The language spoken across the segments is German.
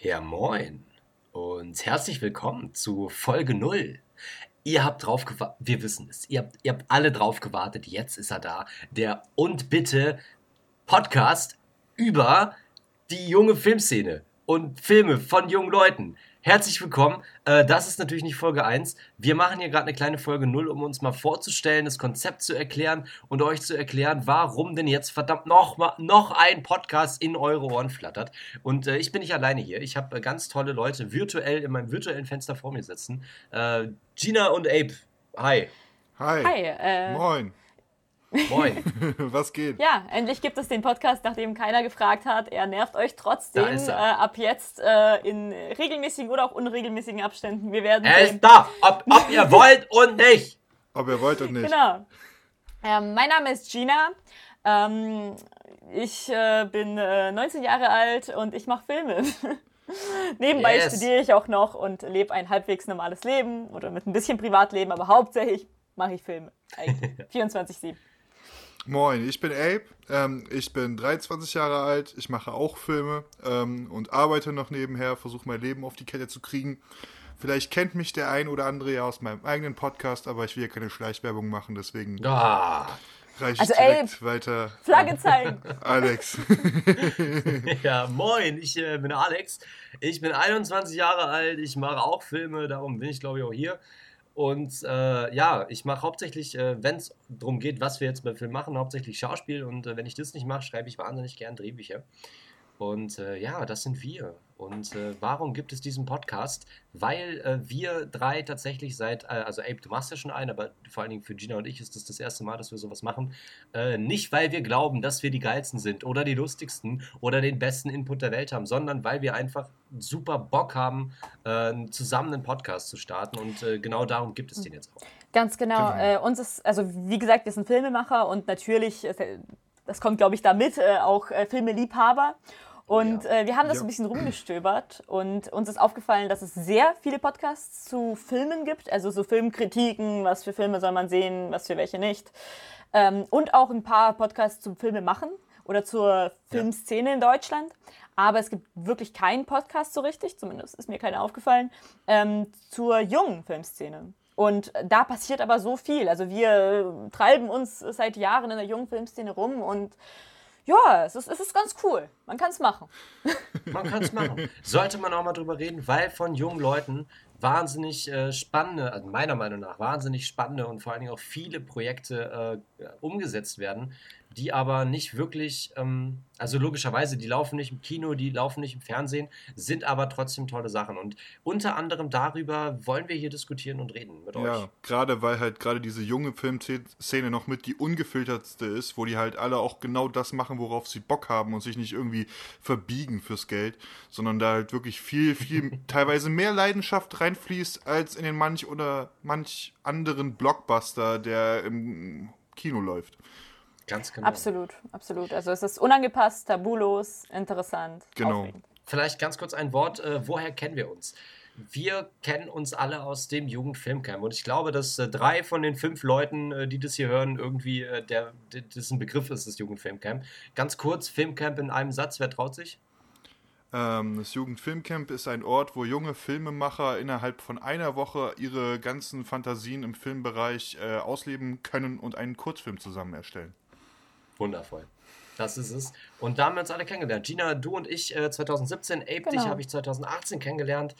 Ja, moin und herzlich willkommen zu Folge 0. Ihr habt drauf gewartet, wir wissen es, ihr habt, ihr habt alle drauf gewartet, jetzt ist er da. Der Und Bitte Podcast über die junge Filmszene und Filme von jungen Leuten. Herzlich willkommen. Äh, das ist natürlich nicht Folge 1. Wir machen hier gerade eine kleine Folge 0, um uns mal vorzustellen, das Konzept zu erklären und euch zu erklären, warum denn jetzt verdammt noch, mal, noch ein Podcast in eure Ohren flattert. Und äh, ich bin nicht alleine hier. Ich habe äh, ganz tolle Leute virtuell in meinem virtuellen Fenster vor mir sitzen. Äh, Gina und Abe. Hi. Hi. Hi. Äh, Moin. Moin. Was geht? Ja, endlich gibt es den Podcast, nachdem keiner gefragt hat. Er nervt euch trotzdem. Äh, ab jetzt äh, in regelmäßigen oder auch unregelmäßigen Abständen. Wir werden. Er ist da, ob, ob ihr wollt und nicht. Ob ihr wollt und nicht. Genau. Ähm, mein Name ist Gina. Ähm, ich äh, bin 19 äh, Jahre alt und ich mache Filme. Nebenbei yes. studiere ich auch noch und lebe ein halbwegs normales Leben oder mit ein bisschen Privatleben, aber hauptsächlich mache ich Filme. 24-7. Moin, ich bin Abe, ähm, ich bin 23 Jahre alt, ich mache auch Filme ähm, und arbeite noch nebenher, versuche mein Leben auf die Kette zu kriegen. Vielleicht kennt mich der ein oder andere ja aus meinem eigenen Podcast, aber ich will ja keine Schleichwerbung machen, deswegen ah. reiche ich also, direkt Abe, weiter. Flagge zeigen. Alex. ja, moin, ich äh, bin Alex. Ich bin 21 Jahre alt, ich mache auch Filme, darum bin ich glaube ich auch hier. Und äh, ja, ich mache hauptsächlich, äh, wenn es darum geht, was wir jetzt beim Film machen, hauptsächlich Schauspiel. Und äh, wenn ich das nicht mache, schreibe ich wahnsinnig gern Drehbücher. Und äh, ja, das sind wir. Und äh, warum gibt es diesen Podcast? Weil äh, wir drei tatsächlich seit, äh, also Abe, du machst ja schon einen, aber vor allen Dingen für Gina und ich ist das das erste Mal, dass wir sowas machen. Äh, nicht, weil wir glauben, dass wir die geilsten sind oder die lustigsten oder den besten Input der Welt haben, sondern weil wir einfach super Bock haben, äh, zusammen einen Podcast zu starten. Und äh, genau darum gibt es den jetzt auch. Ganz genau. genau. uns ist, also wie gesagt, wir sind Filmemacher und natürlich, das kommt glaube ich damit, auch Filmeliebhaber. Und ja. äh, wir haben das ja. ein bisschen rumgestöbert und uns ist aufgefallen, dass es sehr viele Podcasts zu Filmen gibt, also so Filmkritiken, was für Filme soll man sehen, was für welche nicht. Ähm, und auch ein paar Podcasts zum Filme machen oder zur Filmszene ja. in Deutschland. Aber es gibt wirklich keinen Podcast so richtig, zumindest ist mir keiner aufgefallen, ähm, zur jungen Filmszene. Und da passiert aber so viel. Also wir treiben uns seit Jahren in der jungen Filmszene rum und ja, es ist, es ist ganz cool. Man kann es machen. Man kann es machen. Sollte man auch mal drüber reden, weil von jungen Leuten wahnsinnig äh, spannende, also meiner Meinung nach wahnsinnig spannende und vor allen Dingen auch viele Projekte äh, umgesetzt werden, die aber nicht wirklich, ähm, also logischerweise, die laufen nicht im Kino, die laufen nicht im Fernsehen, sind aber trotzdem tolle Sachen. Und unter anderem darüber wollen wir hier diskutieren und reden mit ja, euch. Ja, gerade weil halt gerade diese junge Filmszene noch mit die ungefiltertste ist, wo die halt alle auch genau das machen, worauf sie Bock haben und sich nicht irgendwie verbiegen fürs Geld, sondern da halt wirklich viel, viel, teilweise mehr Leidenschaft reinfließt als in den manch oder manch anderen Blockbuster, der im Kino läuft. Ganz genau. Absolut, absolut. Also es ist unangepasst, tabulos, interessant. Genau. Aufregend. Vielleicht ganz kurz ein Wort, äh, woher kennen wir uns? Wir kennen uns alle aus dem Jugendfilmcamp und ich glaube, dass äh, drei von den fünf Leuten, äh, die das hier hören, irgendwie äh, der, das ein Begriff ist, das Jugendfilmcamp. Ganz kurz, Filmcamp in einem Satz, wer traut sich? Ähm, das Jugendfilmcamp ist ein Ort, wo junge Filmemacher innerhalb von einer Woche ihre ganzen Fantasien im Filmbereich äh, ausleben können und einen Kurzfilm zusammen erstellen. Wundervoll. Das ist es. Und da haben wir uns alle kennengelernt. Gina, du und ich äh, 2017, Ape, genau. dich habe ich 2018 kennengelernt.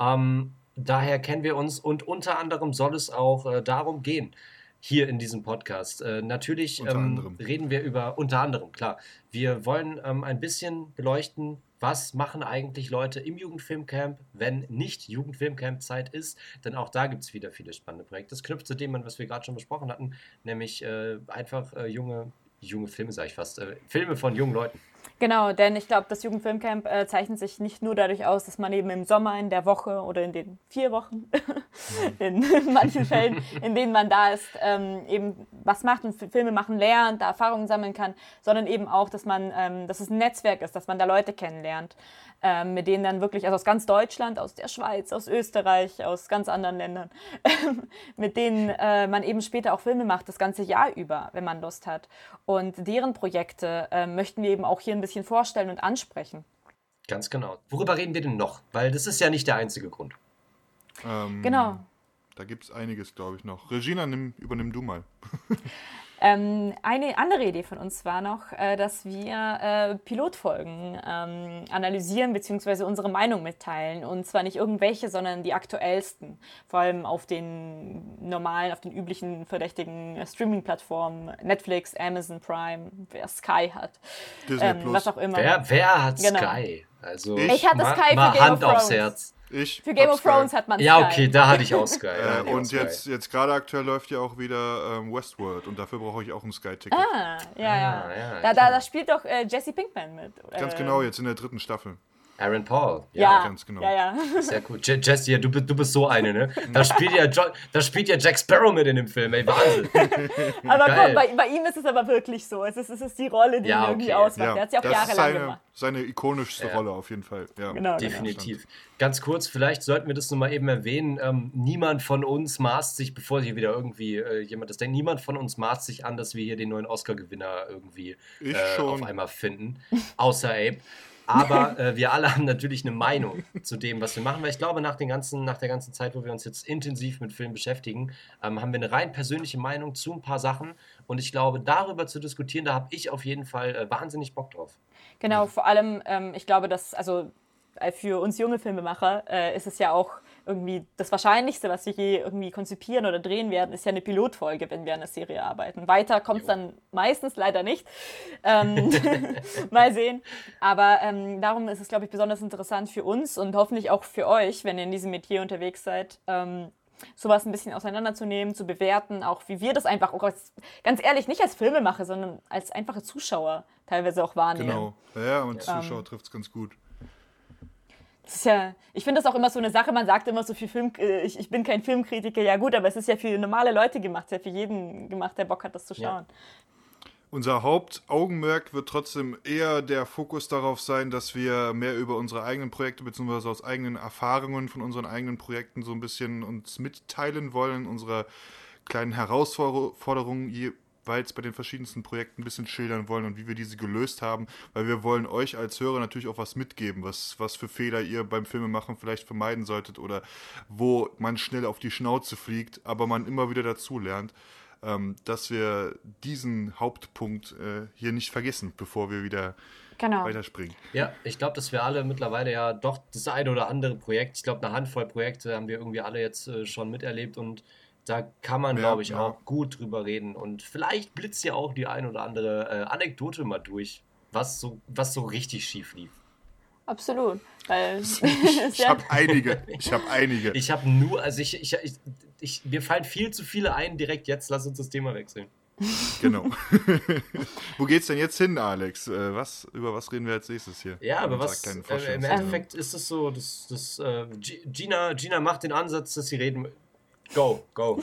Ähm, daher kennen wir uns und unter anderem soll es auch äh, darum gehen, hier in diesem Podcast. Äh, natürlich ähm, reden wir über, unter anderem, klar, wir wollen ähm, ein bisschen beleuchten, was machen eigentlich Leute im Jugendfilmcamp, wenn nicht Jugendfilmcamp-Zeit ist. Denn auch da gibt es wieder viele spannende Projekte. Das knüpft zu dem, was wir gerade schon besprochen hatten, nämlich äh, einfach äh, junge junge Filme, sage ich fast, äh, Filme von jungen Leuten. Genau, denn ich glaube, das Jugendfilmcamp äh, zeichnet sich nicht nur dadurch aus, dass man eben im Sommer, in der Woche oder in den vier Wochen, in manchen Fällen, in denen man da ist, ähm, eben was macht und Filme machen lernt, da Erfahrungen sammeln kann, sondern eben auch, dass man, ähm, dass es ein Netzwerk ist, dass man da Leute kennenlernt ähm, mit denen dann wirklich, also aus ganz Deutschland, aus der Schweiz, aus Österreich, aus ganz anderen Ländern, mit denen äh, man eben später auch Filme macht, das ganze Jahr über, wenn man Lust hat. Und deren Projekte äh, möchten wir eben auch hier ein bisschen vorstellen und ansprechen. Ganz genau. Worüber reden wir denn noch? Weil das ist ja nicht der einzige Grund. Ähm, Genau. Da gibt es einiges, glaube ich, noch. Regina, nimm, übernimm du mal. Ähm, eine andere Idee von uns war noch, äh, dass wir äh, Pilotfolgen ähm, analysieren bzw. unsere Meinung mitteilen. Und zwar nicht irgendwelche, sondern die aktuellsten. Vor allem auf den normalen, auf den üblichen verdächtigen äh, Streaming-Plattformen. Netflix, Amazon Prime, wer Sky hat. Disney Ähm, Plus. was auch immer. Wer, wer hat Genau. Sky? Also, Ich. Ich hatte mal, Sky für mal Game Hand of aufs Thrones. Herz. Ich Für Game of Thrones Sky. hat man Ja, Sky. okay, da hatte ich auch Sky. Äh, auch und Sky. jetzt, jetzt gerade aktuell läuft ja auch wieder ähm, Westworld und dafür brauche ich auch ein Sky-Ticket. Ah, ja, ja. Ah, ja, da, da, da spielt doch äh, Jesse Pinkman mit. Ganz Äh, genau, jetzt in der dritten Staffel. Aaron Paul. Ja, ganz genau. Ja, ja. Sehr cool. Je Jesse, ja, du, bist- du bist so eine, ne? Da spielt, ja jo da spielt ja Jack Sparrow mit in dem Film, ey, Wahnsinn. Aber Geil. komm, bei, bei ihm ist es aber wirklich so. Es ist, es ist die Rolle, die Ja, ihn irgendwie okay. ausmacht. er hat sie auch das ist jahrelang seine, gemacht. seine ikonischste Ja. Rolle auf jeden Fall. Ja. Genau, genau. Definitiv. Ganz kurz, vielleicht sollten wir das nochmal eben erwähnen. Ähm, niemand von uns maßt sich, bevor hier wieder irgendwie äh, jemand das denkt, niemand von uns maßt sich an, dass wir hier den neuen Oscar-Gewinner irgendwie äh, auf einmal finden. Außer Abe. Aber äh, wir alle haben natürlich eine Meinung zu dem, was wir machen, weil ich glaube, nach, den ganzen, nach der ganzen Zeit, wo wir uns jetzt intensiv mit Filmen beschäftigen, ähm, haben wir eine rein persönliche Meinung zu ein paar Sachen. Und ich glaube, darüber zu diskutieren, da habe ich auf jeden Fall äh, wahnsinnig Bock drauf. Genau, vor allem, ähm, ich glaube, dass, also äh, für uns junge Filmemacher äh, ist es ja auch irgendwie das Wahrscheinlichste, was wir je irgendwie konzipieren oder drehen werden, ist ja eine Pilotfolge, wenn wir an der Serie arbeiten. Weiter kommt es dann meistens leider nicht. Ähm, mal sehen. Aber ähm, darum ist es, glaube ich, besonders interessant für uns und hoffentlich auch für euch, wenn ihr in diesem Metier unterwegs seid. Ähm, sowas ein bisschen auseinanderzunehmen, zu bewerten, auch wie wir das einfach, auch als, ganz ehrlich, nicht als Filmemacher, sondern als einfache Zuschauer teilweise auch wahrnehmen. Genau. Ja, und Zuschauer Ähm, trifft es ganz gut. Das ist ja, ich finde das auch immer so eine Sache, man sagt immer so für Film, äh, ich, ich bin kein Filmkritiker, ja gut, aber es ist ja für normale Leute gemacht, ja für jeden gemacht, der Bock hat, das zu Ja. schauen. Unser Hauptaugenmerk wird trotzdem eher der Fokus darauf sein, dass wir mehr über unsere eigenen Projekte bzw. aus eigenen Erfahrungen von unseren eigenen Projekten so ein bisschen uns mitteilen wollen, unsere kleinen Herausforderungen jeweils bei den verschiedensten Projekten ein bisschen schildern wollen und wie wir diese gelöst haben, weil wir wollen euch als Hörer natürlich auch was mitgeben, was, was für Fehler ihr beim Filmemachen vielleicht vermeiden solltet oder wo man schnell auf die Schnauze fliegt, aber man immer wieder dazu lernt ähm, dass wir diesen Hauptpunkt äh, hier nicht vergessen, bevor wir wieder Genau. weiterspringen. Ja, ich glaube, dass wir alle mittlerweile ja doch das eine oder andere Projekt, ich glaube, eine Handvoll Projekte haben wir irgendwie alle jetzt äh, schon miterlebt und da kann man, Ja, glaube ich, ja. auch gut drüber reden. Und vielleicht blitzt ja auch die ein oder andere äh, Anekdote mal durch, was so, was so richtig schief lief. Absolut. Weil Ich habe einige. Ich habe einige. Ich habe nur, also ich, ich, ich, ich, mir fallen viel zu viele ein direkt jetzt. Lass uns das Thema wechseln. Genau. Wo geht's denn jetzt hin, Alex? Äh, was, über was reden wir als nächstes hier? Ja, aber was äh, im? Endeffekt ist es so, dass, dass äh, Gina, Gina macht den Ansatz, dass sie reden. Go, go.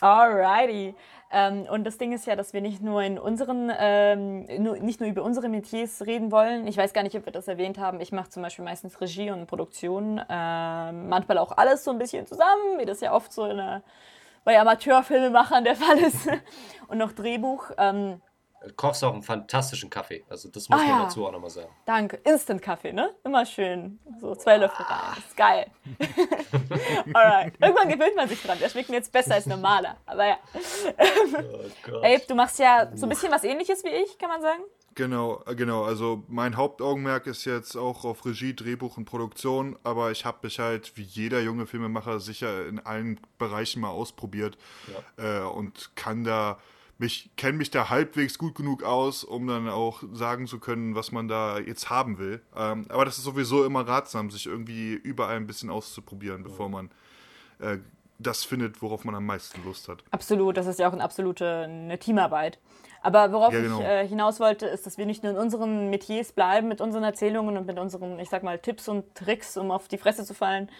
Alrighty. Ähm, und das Ding ist ja, dass wir nicht nur in unseren, ähm, nur, nicht nur über unsere Metiers reden wollen. Ich weiß gar nicht, ob wir das erwähnt haben. Ich mache zum Beispiel meistens Regie und Produktion. Ähm, manchmal auch alles so ein bisschen zusammen, wie das ja oft so in der, bei Amateurfilmemachern der Fall ist. und noch Drehbuch. Kochst auch einen fantastischen Kaffee. Also das muss Ah, man ja. dazu auch nochmal sagen. Danke. Instant-Kaffee, ne? Immer schön. So zwei Löffel rein. Ist geil. Alright. Irgendwann gewöhnt man sich dran. Der schmeckt mir jetzt besser als normaler. Aber ja. Oh Gott. Abe, du machst ja so ein bisschen was ähnliches wie ich, kann man sagen. Genau, äh, genau. Also mein Hauptaugenmerk ist jetzt auch auf Regie, Drehbuch und Produktion, aber ich habe mich halt wie jeder junge Filmemacher sicher in allen Bereichen mal ausprobiert äh, und kann da mich kenne mich da halbwegs gut genug aus, um dann auch sagen zu können, was man da jetzt haben will. Ähm, aber das ist sowieso immer ratsam, sich irgendwie überall ein bisschen auszuprobieren, bevor man äh, das findet, worauf man am meisten Lust hat. Absolut, das ist ja auch eine absolute eine Teamarbeit. Aber worauf Ja, genau. ich äh, hinaus wollte, ist, dass wir nicht nur in unseren Metiers bleiben mit unseren Erzählungen und mit unseren, ich sag mal, Tipps und Tricks, um auf die Fresse zu fallen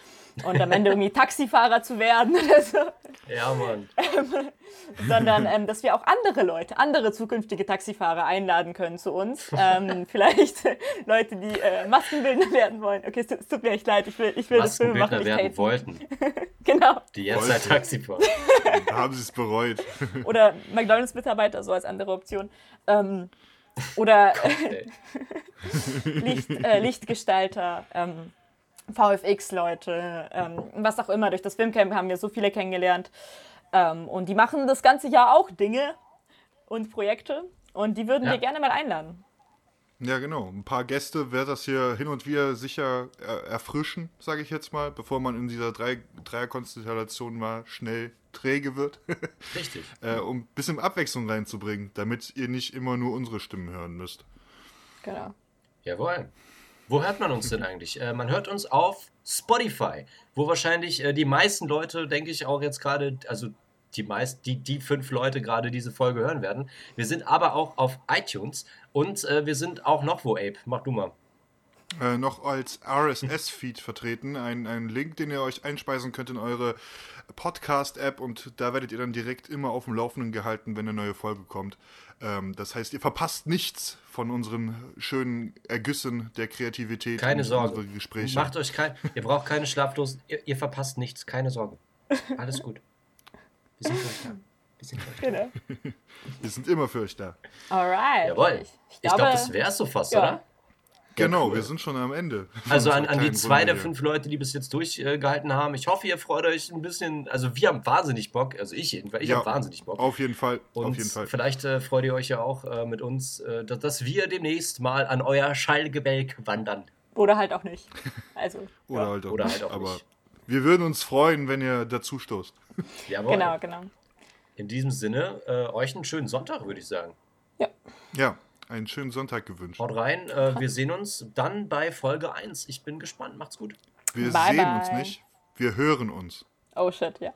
und am Ende irgendwie Taxifahrer zu werden oder so, Ja, Mann. sondern ähm, dass wir auch andere Leute, andere zukünftige Taxifahrer einladen können zu uns. Ähm, vielleicht Leute, die äh, Maskenbildner werden wollen. Okay, es tut, es tut mir echt leid, ich will, ich will das Film machen, Maskenbildner werden wollten, Genau. die jetzt Wollten. ein Taxi fahren. Da haben sie es bereut. Oder McDonalds-Mitarbeiter, so als andere Option. Ähm, oder Licht, äh, Lichtgestalter, ähm, VFX-Leute, ähm, was auch immer. Durch das Filmcamp haben wir so viele kennengelernt. Ähm, und die machen das ganze Jahr auch Dinge und Projekte. Und die würden ja. wir gerne mal einladen. Ja, genau. Ein paar Gäste wird das hier hin und wieder sicher äh, erfrischen, sage ich jetzt mal, bevor man in dieser Drei Dreierkonstellation mal schnell träge wird. Richtig. äh, um ein bisschen Abwechslung reinzubringen, damit ihr nicht immer nur unsere Stimmen hören müsst. Genau. Jawohl. Wo hört man uns denn eigentlich? Äh, man hört uns auf Spotify, wo wahrscheinlich äh, die meisten Leute, denke ich, auch jetzt gerade, also die meist, die, die fünf Leute gerade diese Folge hören werden. Wir sind aber auch auf iTunes und äh, wir sind auch noch wo, Ape. Mach du mal. Äh, noch als RSS-Feed vertreten. Ein, ein Link, den ihr euch einspeisen könnt in eure Podcast-App und da werdet ihr dann direkt immer auf dem Laufenden gehalten, wenn eine neue Folge kommt. Ähm, das heißt, ihr verpasst nichts von unseren schönen Ergüssen der Kreativität. Keine Sorge. Gespräche. Macht euch kein, ihr braucht keine schlaflosen, ihr, ihr verpasst nichts, keine Sorge. Alles gut. Wir sind euch da. Wir sind für euch genau. da. Wir sind immer für euch da. Alright. Jawohl. Ich, ich glaube, glaub, das wäre es so fast, ja. oder? Genau, wir sind schon am Ende. Also an, an die zwei der fünf Leute, die bis jetzt durchgehalten haben. Ich hoffe, ihr freut euch ein bisschen. Also wir haben wahnsinnig Bock. Also ich jedenfalls. Ich ja, habe wahnsinnig Bock. Auf jeden Fall. Und auf jeden Fall. vielleicht äh, freut ihr euch ja auch äh, mit uns, äh, dass, dass, wir demnächst mal an euer Schallgebälk wandern. Oder halt auch nicht. Also, Oder, ja. halt auch Oder nicht. Halt auch Aber nicht. wir würden uns freuen, wenn ihr dazu stoßt. Jawohl. Genau, genau. In diesem Sinne, äh, euch einen schönen Sonntag, würde ich sagen. Ja. Ja, einen schönen Sonntag gewünscht. Haut rein. Äh, wir sehen uns dann bei Folge 1. Ich bin gespannt. Macht's gut. Wir bye sehen bye. uns nicht. Wir hören uns. Oh shit, ja.